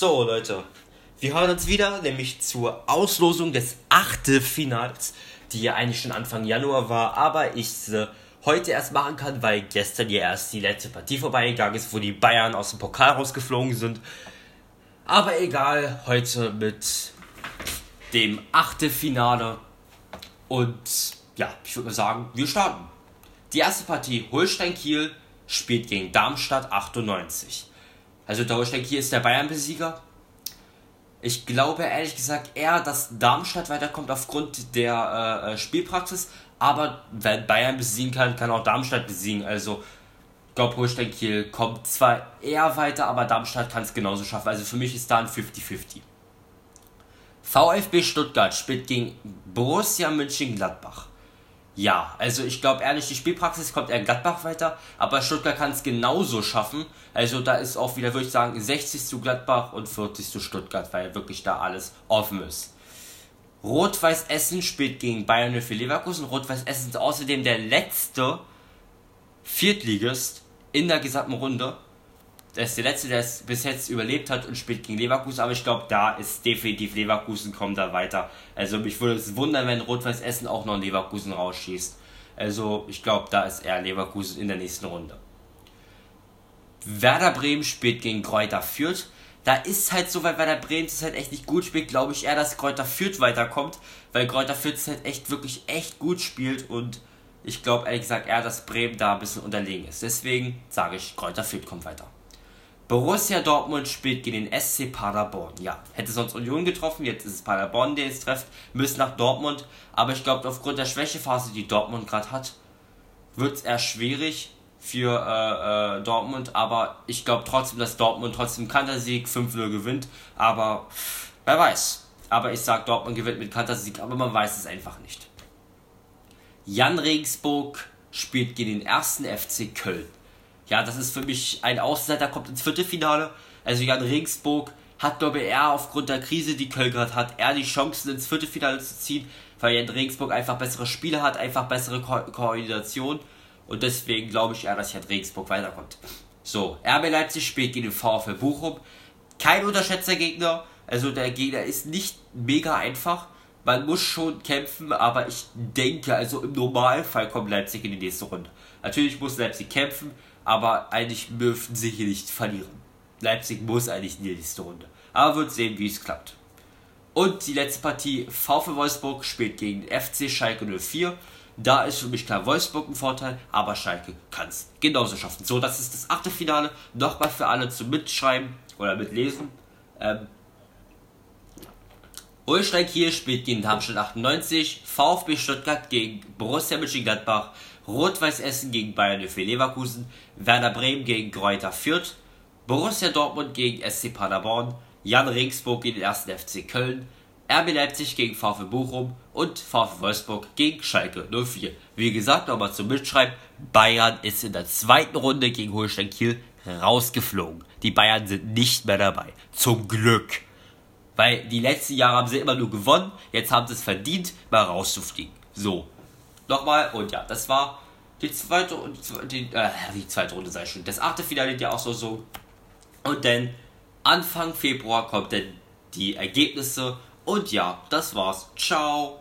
So, Leute, wir hören uns wieder, nämlich zur Auslosung des Achtelfinals, die ja eigentlich schon Anfang Januar war, aber ich sie heute erst machen kann, weil gestern ja erst die letzte Partie vorbeigegangen ist, wo die Bayern aus dem Pokal rausgeflogen sind. Aber egal, heute mit dem Achtelfinale. Und ja, ich würde mal sagen, wir starten. Die erste Partie Holstein-Kiel spielt gegen Darmstadt 98. Also Holstein Kiel ist der Bayern-Besieger. Ich glaube ehrlich gesagt eher, dass Darmstadt weiterkommt aufgrund der äh, äh, Spielpraxis. Aber wenn Bayern besiegen kann, kann auch Darmstadt besiegen. Also ich glaube, Holstein Kiel kommt zwar eher weiter, aber Darmstadt kann es genauso schaffen. Also für mich ist da ein 50-50. VfB Stuttgart spielt gegen Borussia Mönchengladbach. Ja, also ich glaube ehrlich, die Spielpraxis kommt eher Gladbach weiter, aber Stuttgart kann es genauso schaffen. Also da ist auch wieder, würde ich sagen, 60 zu Gladbach und 40 zu Stuttgart, weil wirklich da alles offen ist. Rot-Weiß Essen spielt gegen Bayern für Leverkusen. Rot-Weiß Essen ist außerdem der letzte Viertligist in der gesamten Runde. Der ist der letzte, der es bis jetzt überlebt hat und spielt gegen Leverkusen. Aber ich glaube, da ist definitiv Leverkusen kommt da weiter. Also mich würde es wundern, wenn Rot-Weiß Essen auch noch Leverkusen rausschießt. Also ich glaube, da ist eher Leverkusen in der nächsten Runde. Werder Bremen spielt gegen Kräuter Fürth. Da ist halt so, weil Werder Bremen es halt echt nicht gut spielt, glaube ich eher, dass Kräuter Fürth weiterkommt, weil Kräuter Fürth halt echt wirklich echt gut spielt und ich glaube ehrlich gesagt eher, dass Bremen da ein bisschen unterlegen ist. Deswegen sage ich, Kräuter Fürth kommt weiter. Borussia Dortmund spielt gegen den SC Paderborn. Ja, hätte sonst Union getroffen, jetzt ist es Paderborn, der es trifft, müssen nach Dortmund. Aber ich glaube, aufgrund der Schwächephase, die Dortmund gerade hat, wird es eher schwierig für äh, äh, Dortmund. Aber ich glaube trotzdem, dass Dortmund trotzdem Kantersieg 5-0 gewinnt. Aber wer weiß. Aber ich sage, Dortmund gewinnt mit Kantersieg, aber man weiß es einfach nicht. Jan Regensburg spielt gegen den ersten FC Köln ja, das ist für mich ein Außenseiter, kommt ins Viertelfinale. Also Jan Regensburg hat, glaube ich, eher aufgrund der Krise, die Köln gerade hat, eher die Chancen ins Viertelfinale zu ziehen, weil Jan Regensburg einfach bessere Spiele hat, einfach bessere Ko Koordination. Und deswegen glaube ich eher, dass Jan Regensburg weiterkommt. So, RB Leipzig spielt gegen den VfL Bochum. Kein unterschätzter Gegner. Also der Gegner ist nicht mega einfach. Man muss schon kämpfen, aber ich denke, also im Normalfall kommt Leipzig in die nächste Runde. Natürlich muss Leipzig kämpfen, aber eigentlich dürften sie hier nicht verlieren. Leipzig muss eigentlich in die nächste Runde. Aber wird sehen, wie es klappt. Und die letzte Partie, VfL Wolfsburg spielt gegen FC Schalke 04. Da ist für mich klar Wolfsburg ein Vorteil, aber Schalke kann es genauso schaffen. So, das ist das achte Finale. Nochmal für alle zum Mitschreiben oder Mitlesen. Ähm, Holstein Kiel spielt gegen Darmstadt 98, VfB Stuttgart gegen Borussia Mönchengladbach, Rot-Weiß Essen gegen Bayern für Leverkusen, Werder Bremen gegen Kräuter Fürth, Borussia Dortmund gegen SC Paderborn, Jan Regensburg gegen den 1. FC Köln, RB Leipzig gegen VfB Bochum und VfB Wolfsburg gegen Schalke 04. Wie gesagt, nochmal zum Mitschreiben, Bayern ist in der zweiten Runde gegen Holstein Kiel rausgeflogen. Die Bayern sind nicht mehr dabei. Zum Glück. Weil die letzten Jahre haben sie immer nur gewonnen, jetzt haben sie es verdient, mal rauszufliegen. So, nochmal. Und ja, das war die zweite die, äh, die zweite Runde sei schon. Das achte Finale ja auch so so. Und dann Anfang Februar kommt dann die Ergebnisse. Und ja, das war's. Ciao.